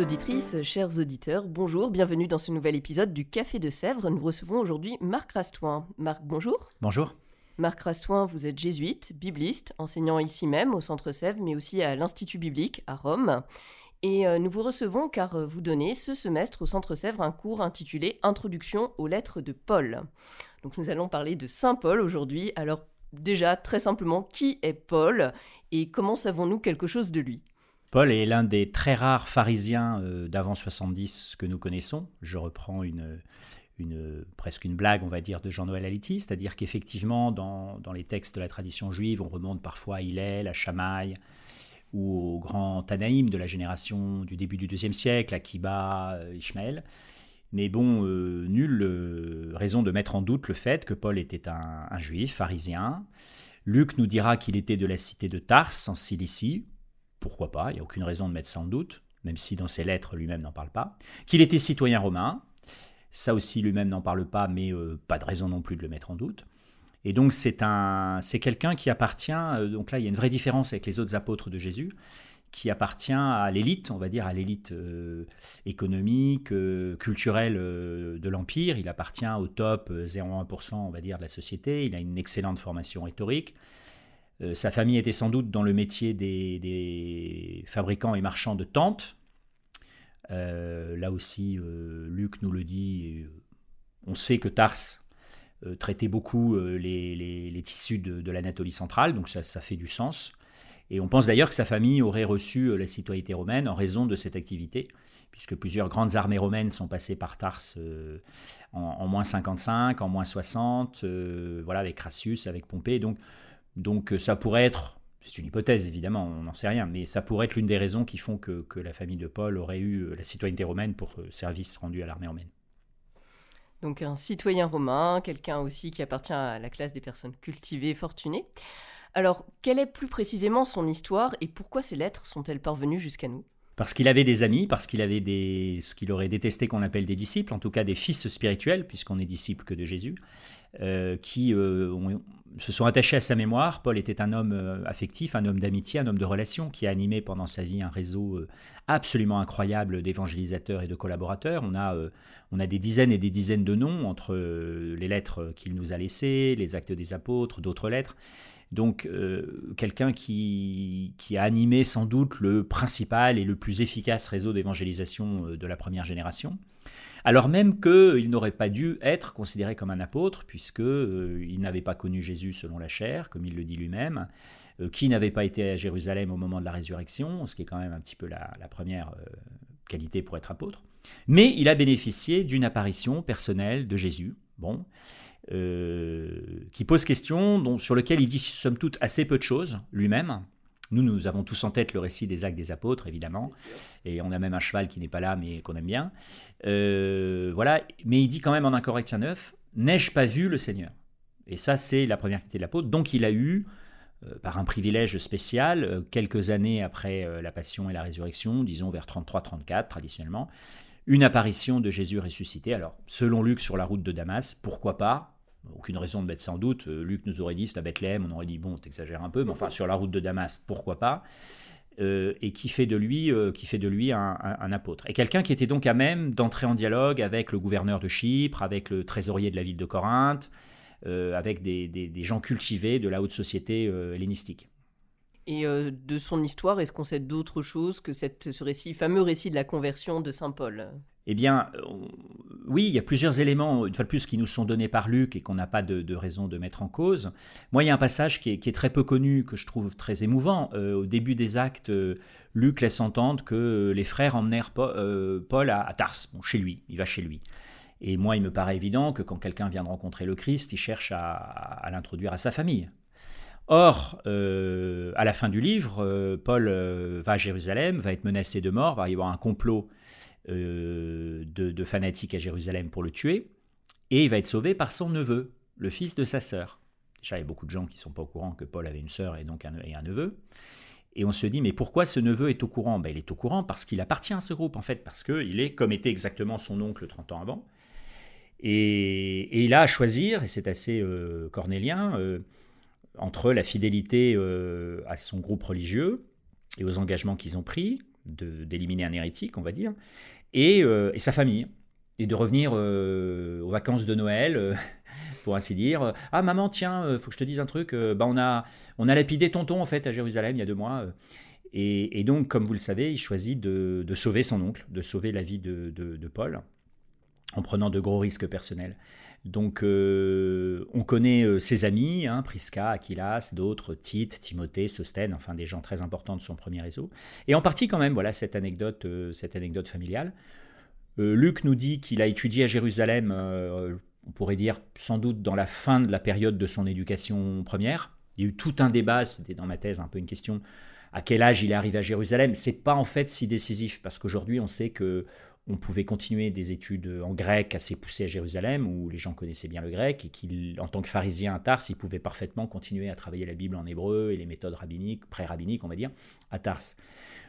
Auditrices, chers auditeurs, bonjour, bienvenue dans ce nouvel épisode du Café de Sèvres. Nous recevons aujourd'hui Marc Rastoin. Marc, bonjour. Bonjour. Marc Rastoin, vous êtes jésuite, bibliste, enseignant ici même au Centre Sèvres, mais aussi à l'Institut biblique à Rome. Et euh, nous vous recevons car euh, vous donnez ce semestre au Centre Sèvres un cours intitulé Introduction aux lettres de Paul. Donc nous allons parler de Saint Paul aujourd'hui. Alors déjà, très simplement, qui est Paul et comment savons-nous quelque chose de lui? Paul est l'un des très rares pharisiens euh, d'avant 70 que nous connaissons. Je reprends une, presque une blague, on va dire, de Jean-Noël Aliti, c'est-à-dire qu'effectivement, dans, les textes de la tradition juive, on remonte parfois à Hillel, à Shammai, ou au grand Tanaïm de la génération du début du IIe siècle, Akiba, euh, Ishmaël. Mais bon, euh, nulle raison de mettre en doute le fait que Paul était un, juif pharisien. Luc nous dira qu'il était de la cité de Tars, en Cilicie, pourquoi pas, il n'y a aucune raison de mettre ça en doute, même si dans ses lettres lui-même n'en parle pas, qu'il était citoyen romain, ça aussi lui-même n'en parle pas, mais euh, pas de raison non plus de le mettre en doute. Et donc c'est un, c'est quelqu'un qui appartient, euh, donc là il y a une vraie différence avec les autres apôtres de Jésus, qui appartient à l'élite, on va dire à l'élite euh, économique, culturelle de l'Empire. Il appartient au top 0,1%, on va dire, de la société. Il a une excellente formation rhétorique. Euh, sa famille était sans doute dans le métier des, fabricants et marchands de tentes. Euh, là aussi, euh, Luc nous le dit. on sait que Tars traitait beaucoup les, tissus de, l'Anatolie centrale, donc ça, fait du sens. Et on pense d'ailleurs que sa famille aurait reçu la citoyenneté romaine en raison de cette activité, puisque plusieurs grandes armées romaines sont passées par Tars en, moins 55, en moins 60, euh, voilà, avec Crassus, avec Pompée. Donc, donc euh, ça pourrait être, c'est une hypothèse évidemment, on n'en sait rien, mais ça pourrait être l'une des raisons qui font que, que la famille de Paul aurait eu euh, la citoyenneté romaine pour euh, service rendu à l'armée romaine. Donc un citoyen romain, quelqu'un aussi qui appartient à la classe des personnes cultivées, fortunées. Alors, quelle est plus précisément son histoire et pourquoi ces lettres sont-elles parvenues jusqu'à nous? Parce qu'il avait des amis, parce qu'il avait des, ce qu'il aurait détesté qu'on appelle des disciples, en tout cas des fils spirituels, puisqu'on est disciple que de Jésus, euh, qui euh, se sont attachés à sa mémoire. Paul était un homme euh, affectif, un homme d'amitié, un homme de relation, qui a animé pendant sa vie un réseau absolument incroyable d'évangélisateurs et de collaborateurs. On a, on a des dizaines et des dizaines de noms entre les lettres qu'il nous a laissées, les actes des apôtres, d'autres lettres. Donc quelqu'un qui, qui a animé sans doute le principal et le plus efficace réseau d'évangélisation de la première génération, alors même qu'il n'aurait pas dû être considéré comme un apôtre, puisque euh, n'avait pas connu Jésus selon la chair, comme il le dit lui-même, euh, qui n'avait pas été à Jérusalem au moment de la résurrection, ce qui est quand même un petit peu la, la première euh, qualité pour être apôtre. Mais il a bénéficié d'une apparition personnelle de Jésus. Bon, euh, qui pose question, sur lequel il dit somme toute assez peu de choses lui-même. Nous, nous avons tous en tête le récit des actes des apôtres, évidemment, et on a même un cheval qui n'est pas là, mais qu'on aime bien. Euh, voilà, mais il dit quand même en 1 Corinthiens 9, n'ai-je pas vu le Seigneur? Et ça, c'est la première qualité de l'apôtre. Donc, il a eu, euh, par un privilège spécial, euh, quelques années après la Passion et la Résurrection, disons vers 33-34 traditionnellement, une apparition de Jésus ressuscité. Alors, selon Luc, sur la route de Damas, pourquoi pas? Aucune raison de mettre ça en doute. Euh, Luc nous aurait dit c'est à Bethléem, on aurait dit bon, t'exagères un peu, mais enfin sur la route de Damas, pourquoi pas? Euh, Et qui fait de lui, euh, qui fait de lui un, apôtre. Et quelqu'un qui était donc à même d'entrer en dialogue avec le gouverneur de Chypre, avec le trésorier de la ville de Corinthe, avec des, gens cultivés de la haute société hellénistique. Et euh, de son histoire, est-ce qu'on sait d'autres choses que ce récit, fameux récit de la conversion de Saint Paul? Eh bien, oui, il y a plusieurs éléments, une fois de plus, qui nous sont donnés par Luc et qu'on n'a pas de, raison de mettre en cause. Moi, il y a un passage qui est, très peu connu, que je trouve très émouvant. Euh, au début des actes, euh, Luc laisse entendre que les frères emmenèrent Paul, à, à chez lui, il va chez lui. Et moi, il me paraît évident que quand quelqu'un vient de rencontrer le Christ, il cherche à l'introduire à sa famille. Or, euh, à la fin du livre, euh, Paul euh, va à Jérusalem, va être menacé de mort, va y avoir un complot de, fanatiques à Jérusalem pour le tuer, et il va être sauvé par son neveu, le fils de sa sœur. Déjà, il y a beaucoup de gens qui ne sont pas au courant que Paul avait une sœur et donc un, neveu. Et on se dit, mais pourquoi ce neveu est au courant? Ben, Il est au courant parce qu'il appartient à ce groupe, en fait, parce qu'il est comme était exactement son oncle 30 ans avant. Et, il a à choisir, et c'est assez cornélien, entre la fidélité euh, à son groupe religieux et aux engagements qu'ils ont pris, d'éliminer un hérétique, on va dire, et, euh, sa famille, et de revenir euh, aux vacances de Noël, pour ainsi dire. Ah maman, tiens, faut que je te dise un truc, bah, on, a, on a lapidé tonton en fait à Jérusalem il y a deux mois. Et, donc, comme vous le savez, il choisit de, sauver son oncle, de sauver la vie de, de Paul, en prenant de gros risques personnels. Donc, euh, on connaît euh, ses amis, hein, Prisca, Aquilas, d'autres, Tite, Timothée, Sostène, enfin des gens très importants de son premier réseau. Et en partie, quand même, voilà cette anecdote, euh, cette anecdote familiale. Luc nous dit qu'il a étudié à Jérusalem, on pourrait dire sans doute dans la fin de la période de son éducation première. Il y a eu tout un débat, c'était dans ma thèse un peu une question, à quel âge il est arrivé à Jérusalem. C'est pas en fait si décisif, parce qu'aujourd'hui, on sait que on pouvait continuer des études en grec assez poussées à Jérusalem, où les gens connaissaient bien le grec, et qu'en tant que pharisien à Tars, il pouvait parfaitement continuer à travailler la Bible en hébreu et les méthodes rabbiniques, pré-rabbiniques, on va dire, à Tars.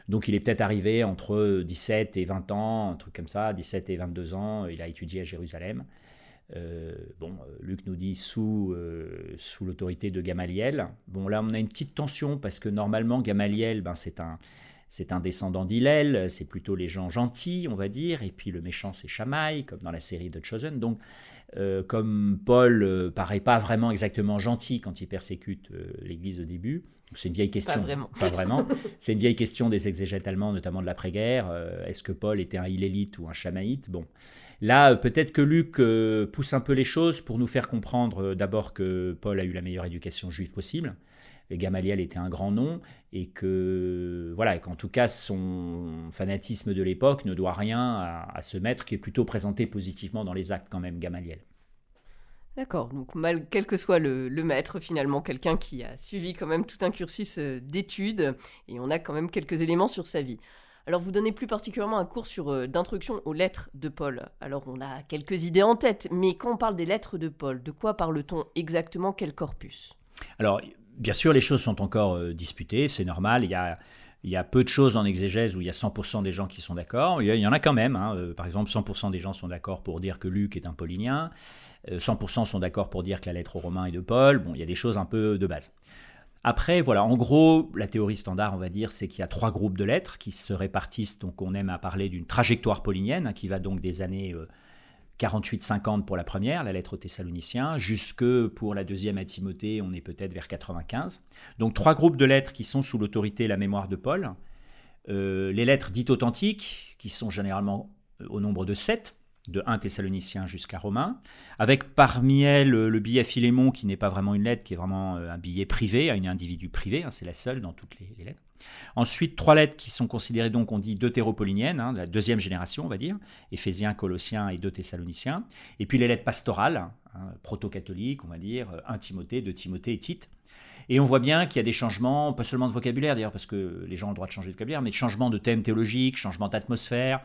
Donc il est peut-être arrivé entre 17 et 20 ans, un truc comme ça, 17 et 22 ans, il a étudié à Jérusalem. Euh, bon, Luc nous dit sous, euh, sous l'autorité de Gamaliel. Bon, là, on a une petite tension parce que normalement, Gamaliel, ben, c'est un, c'est un descendant d'Hillel, c'est plutôt les gens gentils, on va dire, et puis le méchant c'est Shamaï, comme dans la série de Chosen. Donc, euh, comme Paul euh, paraît pas vraiment exactement gentil quand il persécute euh, l'Église au début, c'est une vieille question. Pas vraiment. Pas vraiment. c'est une vieille question des exégètes allemands, notamment de l'après-guerre. Est-ce que Paul était un Hillélite ou un Shamaïte Bon, là, peut-être que Luc pousse un peu les choses pour nous faire comprendre d'abord que Paul a eu la meilleure éducation juive possible Gamaliel était un grand nom et que voilà qu'en tout cas son fanatisme de l'époque ne doit rien à, ce maître qui est plutôt présenté positivement dans les actes quand même Gamaliel. D'accord, donc mal, quel que soit le, maître, finalement, quelqu'un qui a suivi quand même tout un cursus euh, d'études, et on a quand même quelques éléments sur sa vie. Alors vous donnez plus particulièrement un cours sur euh, d'introduction aux lettres de Paul. Alors on a quelques idées en tête, mais quand on parle des lettres de Paul, de quoi parle-t-on exactement? Quel corpus? Alors bien sûr, les choses sont encore euh, disputées, c'est normal. Il y, a, peu de choses en exégèse où il y a 100% des gens qui sont d'accord. Il, y en a quand même. Hein. Euh, par exemple, 100% des gens sont d'accord pour dire que Luc est un paulinien. 100% euh, sont d'accord pour dire que la lettre aux Romains est de Paul. Bon, il y a des choses un peu de base. Après, voilà, en gros, la théorie standard, on va dire, c'est qu'il y a trois groupes de lettres qui se répartissent. Donc, on aime à parler d'une trajectoire paulinienne hein, qui va donc des années 48-50 pour la première, la lettre aux Thessaloniciens, jusque pour la deuxième à Timothée, on est peut-être vers 95. Donc trois groupes de lettres qui sont sous l'autorité et la mémoire de Paul. Euh, les lettres dites authentiques, qui sont généralement euh, au nombre de 7, de 1 Thessalonicien jusqu'à Romain, avec parmi elles le billet Philémon, qui n'est pas vraiment une lettre, qui est vraiment euh, un billet privé, à un individu privé, hein, c'est la seule dans toutes les lettres. Ensuite, trois lettres qui sont considérées donc, on dit deutéropoliniennes, hein, la deuxième génération, on va dire, Éphésiens, Colossiens et deux Thessaloniciens. Et puis les lettres pastorales, hein, proto-catholiques, on va dire, un Timothée, deux Timothée et Tite. Et on voit bien qu'il y a des changements, pas seulement de vocabulaire d'ailleurs, parce que les gens ont le droit de changer de vocabulaire, mais de changements de thèmes théologiques, changement d'atmosphère.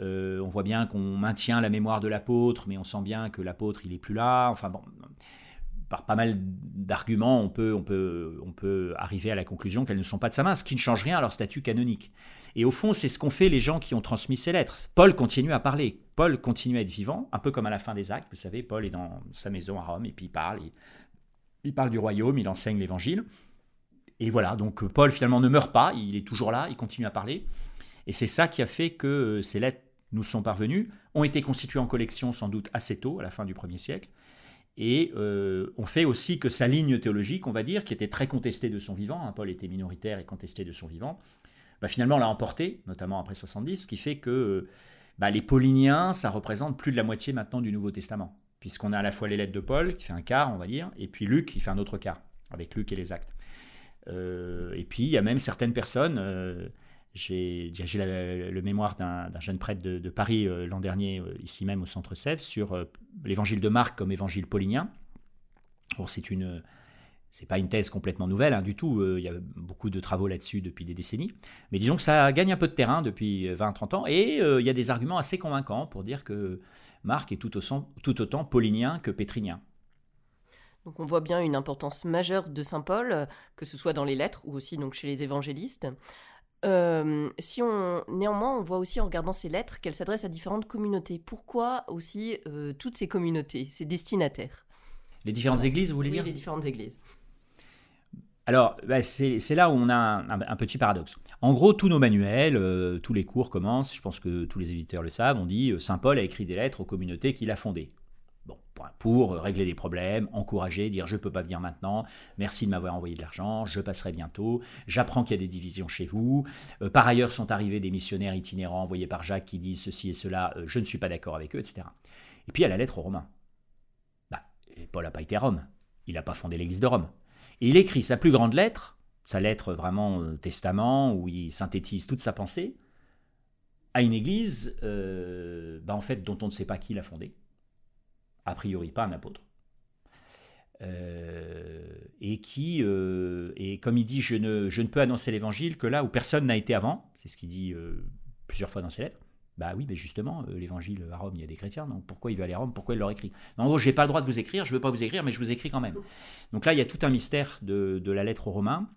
Euh, on voit bien qu'on maintient la mémoire de l'apôtre, mais on sent bien que l'apôtre, il est plus là. Enfin bon, par pas mal d'arguments, on peut, on, peut, on peut arriver à la conclusion qu'elles ne sont pas de sa main, ce qui ne change rien à leur statut canonique. Et au fond, c'est ce qu'ont fait les gens qui ont transmis ces lettres. Paul continue à parler, Paul continue à être vivant, un peu comme à la fin des actes, vous savez, Paul est dans sa maison à Rome et puis il parle, il, parle du royaume, il enseigne l'évangile. Et voilà, donc Paul finalement ne meurt pas, il est toujours là, il continue à parler. Et c'est ça qui a fait que ces lettres nous sont parvenues, ont été constituées en collection sans doute assez tôt, à la fin du 1er siècle, et euh, on fait aussi que sa ligne théologique, on va dire, qui était très contestée de son vivant, hein, Paul était minoritaire et contesté de son vivant, bah, finalement l'a emporté, notamment après 70, ce qui fait que bah, les pauliniens, ça représente plus de la moitié maintenant du Nouveau Testament, puisqu'on a à la fois les lettres de Paul, qui fait un quart, on va dire, et puis Luc, qui fait un autre quart, avec Luc et les actes. Euh, et puis il y a même certaines personnes, euh, j'ai le mémoire d'un jeune prêtre de, Paris euh, l'an dernier, euh, ici même au Centre Sèvres, sur euh, l'évangile de Marc comme évangile paulinien. une, C'est pas une thèse complètement nouvelle hein, du tout, il y a beaucoup de travaux là-dessus depuis des décennies, mais disons que ça gagne un peu de terrain depuis 20-30 ans, et il y a des arguments assez convaincants pour dire que Marc est tout, tout autant paulinien que pétrinien. Donc on voit bien une importance majeure de Saint Paul, que ce soit dans les lettres ou aussi donc chez les évangélistes. Euh, si on, néanmoins, on voit aussi en regardant ces lettres qu'elles s'adressent à différentes communautés. Pourquoi aussi euh, toutes ces communautés, ces destinataires? Les différentes églises, vous voulez oui, dire? les différentes églises. Alors, bah, c'est là où on a un, petit paradoxe. En gros, tous nos manuels, euh, tous les cours commencent, je pense que tous les éditeurs le savent, on dit Saint Paul a écrit des lettres aux communautés qu'il a fondées. Pour régler des problèmes, encourager, dire je ne peux pas venir maintenant, merci de m'avoir envoyé de l'argent, je passerai bientôt, j'apprends qu'il y a des divisions chez vous. Euh, par ailleurs sont arrivés des missionnaires itinérants envoyés par Jacques qui disent ceci et cela, euh, je ne suis pas d'accord avec eux, etc. Et puis il y a la lettre aux Romains. Bah, Paul n'a pas été à Rome, il n'a pas fondé l'église de Rome. Et il écrit sa plus grande lettre, sa lettre vraiment euh, testament, où il synthétise toute sa pensée, à une église bah, en fait, dont on ne sait pas qui l'a fondée a priori pas un apôtre. Euh, et qui, euh, et comme il dit, je ne, je ne peux annoncer l'évangile que là où personne n'a été avant, c'est ce qu'il dit euh, plusieurs fois dans ses lettres. Bah oui, mais justement, l'évangile à Rome, il y a des chrétiens, donc pourquoi il va aller à Rome Pourquoi il leur écrit? En gros, je n'ai pas le droit de vous écrire, je ne veux pas vous écrire, mais je vous écris quand même. Donc là, il y a tout un mystère de, de la lettre aux Romains.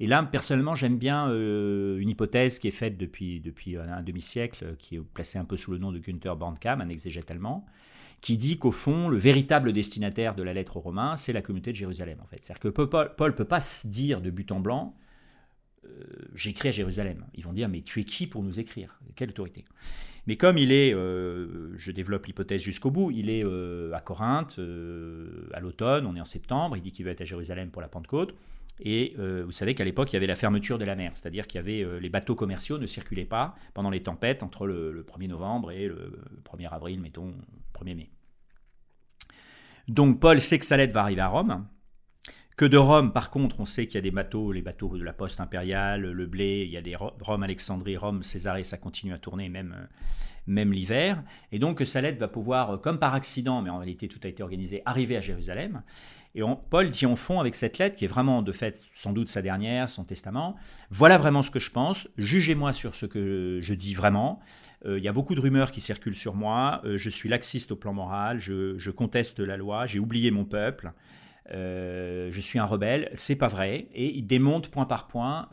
Et là, personnellement, j'aime bien une hypothèse qui est faite depuis, depuis un, demi-siècle, qui est placée un peu sous le nom de Günther Bandkam, un exégète allemand, qui dit qu'au fond, le véritable destinataire de la lettre aux Romains, c'est la communauté de Jérusalem, en fait. C'est-à-dire que Paul ne peut pas se dire de but en blanc, euh, j'écris à Jérusalem. Ils vont dire, mais tu es qui pour nous écrire? Quelle autorité? Mais comme il est, euh, je développe l'hypothèse jusqu'au bout, il est euh, à Corinthe à l'automne, on est en septembre, il dit qu'il va être à Jérusalem pour la Pentecôte. Et vous savez qu'à l'époque, il y avait la fermeture de la mer, c'est-à-dire qu'il y avait les bateaux commerciaux ne circulaient pas pendant les tempêtes entre le, le 1er novembre et le 1er avril, mettons, 1er mai. Donc Paul sait que sa lettre va arriver à Rome, que de Rome, par contre, on sait qu'il y a des bateaux, les bateaux de la poste impériale, le blé, il y a des Rome, Alexandrie, Rome, Césarée, ça continue à tourner même, euh, même l'hiver. Et donc que sa lettre va pouvoir, comme par accident, mais en réalité tout a été organisé, arriver à Jérusalem. Et Paul dit en fond avec cette lettre, qui est vraiment de fait sans doute sa dernière, son testament, voilà vraiment ce que je pense, jugez-moi sur ce que je dis vraiment. Euh, il y a beaucoup de rumeurs qui circulent sur moi, euh, je suis laxiste au plan moral, je, conteste la loi, j'ai oublié mon peuple. Euh, je suis un rebelle, c'est pas vrai, et il démonte point par point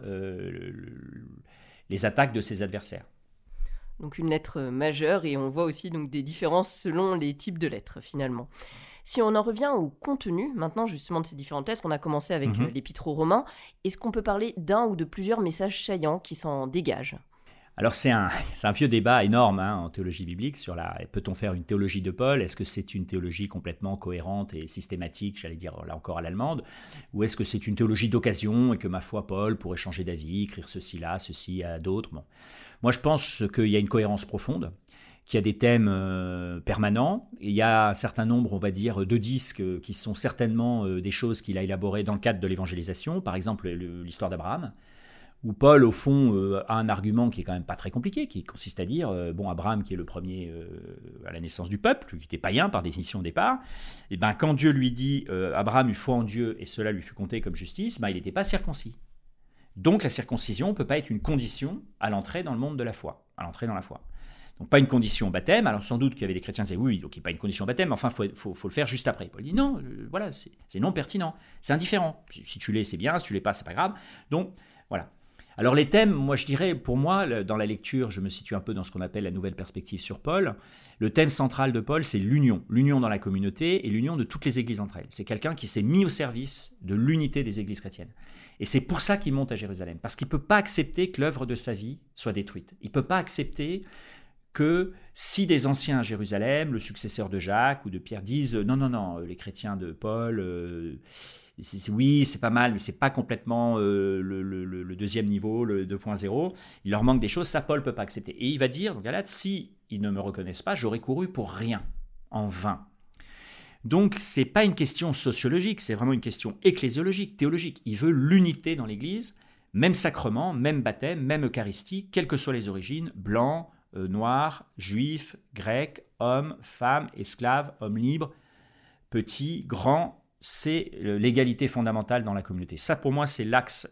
les attaques de ses adversaires. Donc une lettre majeure, et on voit aussi donc des différences selon les types de lettres finalement. Si on en revient au contenu, maintenant justement de ces différentes lettres, on a commencé avec euh, l'épître aux Romains, est-ce qu'on peut parler d'un ou de plusieurs messages saillants qui s'en dégagent? Alors c'est un, vieux débat énorme hein, en théologie biblique sur la peut-on faire une théologie de Paul? Est-ce que c'est une théologie complètement cohérente et systématique, j'allais dire là encore à l'allemande, ou est-ce que c'est une théologie d'occasion et que ma foi Paul pourrait changer d'avis, écrire ceci là, ceci à d'autres? Bon. Moi je pense qu'il y a une cohérence profonde qui a des thèmes euh, permanents. il y a un certain nombre, on va dire, de disques qui sont certainement euh, des choses qu'il a élaborées dans le cadre de l'évangélisation, par exemple l'histoire d'Abraham, où Paul, au fond, euh, a un argument qui est quand même pas très compliqué, qui consiste à dire, bon, Abraham, qui est le premier à la naissance du peuple, qui était païen par définition au départ, et eh ben quand Dieu lui dit, Abraham eut foi en Dieu, et cela lui fut compté comme justice, ben, il n'était pas circoncis. Donc la circoncision ne peut pas être une condition à l'entrée dans le monde de la foi, à l'entrée dans la foi. Donc pas une condition au baptême. Alors sans doute qu'il y avait des chrétiens qui disaient oui, donc il n'y a pas une condition au baptême, mais enfin il faut, le faire juste après. Paul dit non, euh, voilà, c'est non pertinent, c'est indifférent. Si tu l'es, c'est bien, si tu l'es pas, c'est pas grave. Donc voilà. Alors les thèmes, moi je dirais, pour moi, dans la lecture, je me situe un peu dans ce qu'on appelle la nouvelle perspective sur Paul. Le thème central de Paul, c'est l'union, l'union dans la communauté et l'union de toutes les églises entre elles. C'est quelqu'un qui s'est mis au service de l'unité des églises chrétiennes. Et c'est pour ça qu'il monte à Jérusalem, parce qu'il ne peut pas accepter que l'œuvre de sa vie soit détruite. Il ne peut pas accepter que si des anciens à Jérusalem, le successeur de Jacques ou de Pierre, disent non, non, non, les chrétiens de Paul, euh, oui, c'est pas mal, mais c'est pas complètement euh, le, deuxième niveau, le 2.0, il leur manque des choses, ça Paul peut pas accepter. Et il va dire, Galate, si ils ne me reconnaissent pas, j'aurais couru pour rien, en vain. Donc c'est pas une question sociologique, c'est vraiment une question ecclésiologique, théologique. Il veut l'unité dans l'Église, même sacrement, même baptême, même Eucharistie, quelles que soient les origines, blanc, euh, noirs, juifs, grecs, hommes, femmes, esclaves, hommes libres, petits, grands, c'est l'égalité fondamentale dans la communauté. Ça, pour moi, c'est l'axe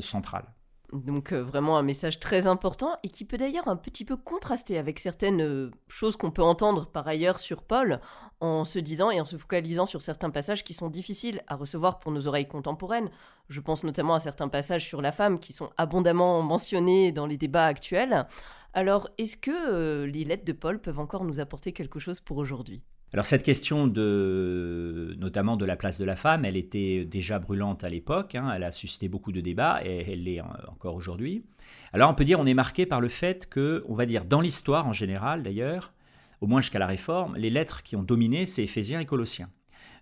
central. Donc euh, vraiment un message très important et qui peut d'ailleurs un petit peu contraster avec certaines euh, choses qu'on peut entendre par ailleurs sur Paul en se disant et en se focalisant sur certains passages qui sont difficiles à recevoir pour nos oreilles contemporaines. Je pense notamment à certains passages sur la femme qui sont abondamment mentionnés dans les débats actuels. Alors est-ce que euh, les lettres de Paul peuvent encore nous apporter quelque chose pour aujourd'hui? Alors cette question de, notamment de la place de la femme, elle était déjà brûlante à l'époque, hein, elle a suscité beaucoup de débats et elle l'est encore aujourd'hui. Alors on peut dire on est marqué par le fait que, on va dire dans l'histoire en général d'ailleurs, au moins jusqu'à la Réforme, les lettres qui ont dominé c'est Éphésiens et Colossiens,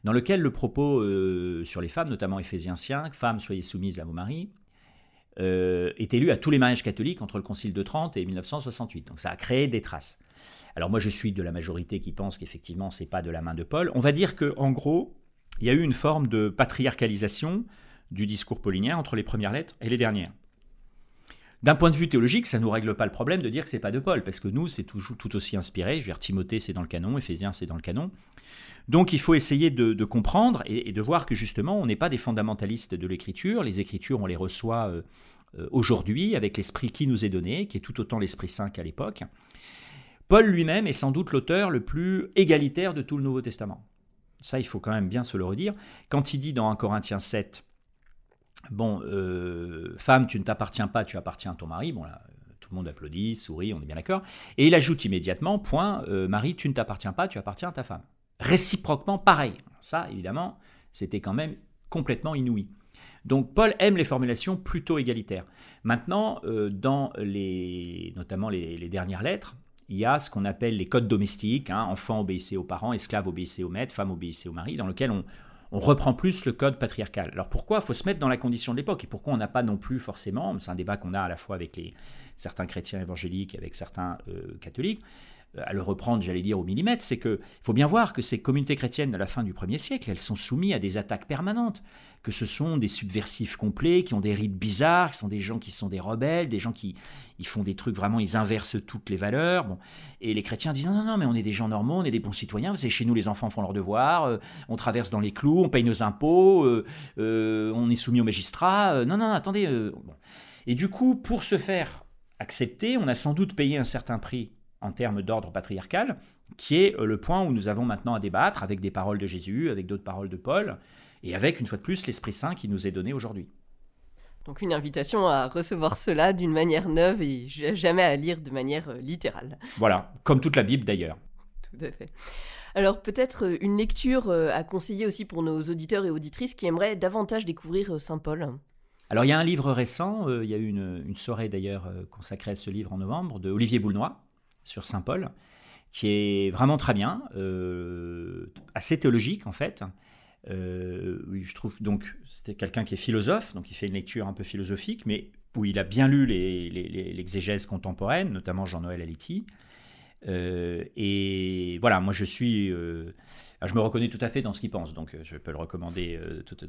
dans lequel le propos euh, sur les femmes, notamment Éphésiens 5, femmes soyez soumises à vos maris, euh, est élu à tous les mariages catholiques entre le Concile de Trente et 1968. Donc ça a créé des traces. Alors moi je suis de la majorité qui pense qu'effectivement c'est pas de la main de Paul. On va dire que en gros, il y a eu une forme de patriarcalisation du discours paulinien entre les premières lettres et les dernières. D'un point de vue théologique, ça ne nous règle pas le problème de dire que c'est pas de Paul, parce que nous, c'est toujours tout aussi inspiré. Je veux dire, Timothée, c'est dans le canon, Éphésiens, c'est dans le canon. Donc il faut essayer de, comprendre et, de voir que justement, on n'est pas des fondamentalistes de l'écriture. Les écritures, on les reçoit euh, euh, aujourd'hui avec l'esprit qui nous est donné, qui est tout autant l'esprit saint qu'à l'époque. Paul lui-même est sans doute l'auteur le plus égalitaire de tout le Nouveau Testament. Ça, il faut quand même bien se le redire. Quand il dit dans 1 Corinthiens 7, bon, euh, femme, tu ne t'appartiens pas, tu appartiens à ton mari, bon là, tout le monde applaudit, sourit, on est bien d'accord. Et il ajoute immédiatement, point, euh, Marie, tu ne t'appartiens pas, tu appartiens à ta femme. Réciproquement, pareil. Ça, évidemment, c'était quand même complètement inouï. Donc Paul aime les formulations plutôt égalitaires. Maintenant, euh, dans les, notamment les, dernières lettres, il y a ce qu'on appelle les codes domestiques, hein, enfants obéissez aux parents, esclaves obéissez aux maîtres, femmes obéissez au mari, dans lequel on, reprend plus le code patriarcal. Alors pourquoi Il faut se mettre dans la condition de l'époque, et pourquoi on n'a pas non plus forcément, c'est un débat qu'on a à la fois avec certains chrétiens évangéliques et avec certains euh, catholiques, à le reprendre, j'allais dire, au millimètre, c'est qu'il faut bien voir que ces communautés chrétiennes de la fin du 1er siècle, elles sont soumises à des attaques permanentes que ce sont des subversifs complets, qui ont des rites bizarres, qui sont des gens qui sont des rebelles, des gens qui ils font des trucs vraiment, ils inversent toutes les valeurs. Bon. Et les chrétiens disent non, non, non, mais on est des gens normaux, on est des bons citoyens. C'est chez nous, les enfants font leurs devoirs, euh, on traverse dans les clous, on paye nos impôts, euh, euh, on est soumis aux magistrats. non, non, attendez. Et du coup, pour se faire accepter, on a sans doute payé un certain prix en termes d'ordre patriarcal, qui est le point où nous avons maintenant à débattre avec des paroles de Jésus, avec d'autres paroles de Paul et avec, une fois de plus, l'Esprit Saint qui nous est donné aujourd'hui. Donc une invitation à recevoir cela d'une manière neuve et jamais à lire de manière euh, littérale. Voilà, comme toute la Bible d'ailleurs. Tout à fait. Alors peut-être euh, une lecture euh, à conseiller aussi pour nos auditeurs et auditrices qui aimeraient davantage découvrir Saint Paul. Alors il y a un livre récent, il y a eu une, soirée d'ailleurs consacrée à ce livre en novembre, de Olivier Boulnois sur Saint Paul, qui est vraiment très bien, assez théologique en fait, euh, je trouve donc c'était quelqu'un qui est philosophe, donc il fait une lecture un peu philosophique, mais où il a bien lu l'exégèse les, contemporaine, notamment Jean-Noël Aletti. Euh, et voilà, moi je suis, euh, je me reconnais tout à fait dans ce qu'il pense, donc je peux le recommander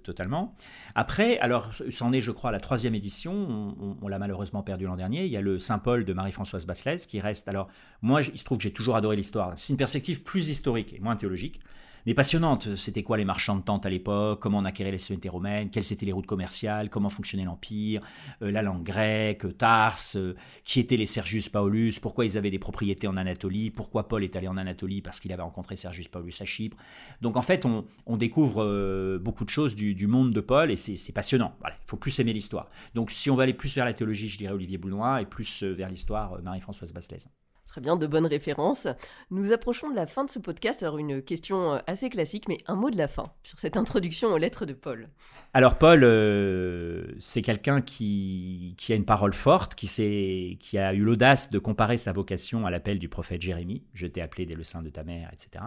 totalement. Après, alors c'en est, je crois, la troisième édition. On, l'a malheureusement perdu l'an dernier. Il y a le Saint Paul de Marie-Françoise Basselès qui reste. Alors moi, il se trouve que j'ai toujours adoré l'histoire. C'est une perspective plus historique et moins théologique mais passionnante. C'était quoi les marchands de tentes à l'époque? Comment on acquérait les sociétés romaines? Quelles étaient les routes commerciales? Comment fonctionnait l'Empire? Euh, La langue grecque, Tars euh, Qui étaient les Sergius Paulus? Pourquoi ils avaient des propriétés en Anatolie? Pourquoi Paul est allé en Anatolie? Parce qu'il avait rencontré Sergius Paulus à Chypre. Donc en fait, on, découvre euh, beaucoup de choses du, monde de Paul et c'est passionnant. il faut plus aimer l'histoire. Donc si on va aller plus vers la théologie, je dirais Olivier Boulois, et plus vers l'histoire, Marie-Françoise Bastelès. Très bien, de bonnes références. Nous approchons de la fin de ce podcast. Alors une question euh, assez classique, mais un mot de la fin sur cette introduction aux lettres de Paul. Alors Paul, euh, c'est quelqu'un qui, a une parole forte, qui, a eu l'audace de comparer sa vocation à l'appel du prophète Jérémie. Je t'ai appelé dès le sein de ta mère, etc.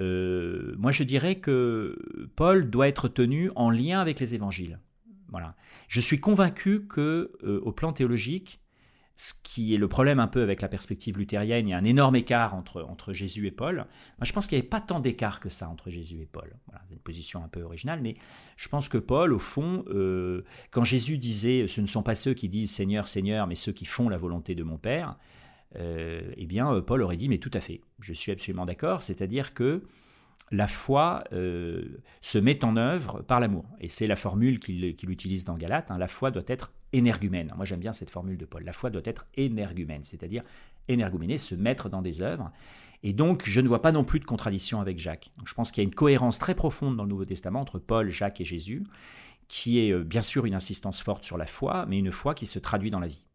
Euh, moi, je dirais que Paul doit être tenu en lien avec les évangiles. Voilà. Je suis convaincu que, au plan théologique, ce qui est le problème un peu avec la perspective luthérienne, il y a un énorme écart entre, entre Jésus et Paul. Je pense qu'il n'y avait pas tant d'écart que ça entre Jésus et Paul. Voilà, une position un peu originale, mais je pense que Paul, au fond, euh, quand Jésus disait ce ne sont pas ceux qui disent Seigneur, Seigneur, mais ceux qui font la volonté de mon Père, euh, eh bien, euh, Paul aurait dit mais tout à fait, je suis absolument d'accord, c'est-à-dire que la foi se met en œuvre par l'amour. Et c'est la formule qu'il utilise dans Galate, hein. la foi doit être énergumène. Moi j'aime bien cette formule de Paul. La foi doit être énergumène, c'est-à-dire énergumène, se mettre dans des œuvres. Et donc, je ne vois pas non plus de contradiction avec Jacques. je pense qu'il y a une cohérence très profonde dans le Nouveau Testament entre Paul, Jacques et Jésus, qui est euh, bien sûr une insistance forte sur la foi, mais une foi qui se traduit dans la vie.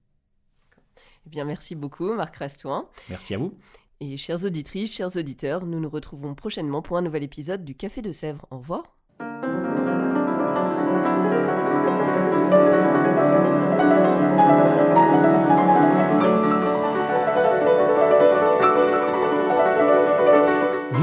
Eh bien, merci beaucoup, Marc Rastouin. Merci à vous. Et chères auditrices, chers auditeurs, nous nous retrouvons prochainement pour un nouvel épisode du Café de Sèvres. Au revoir.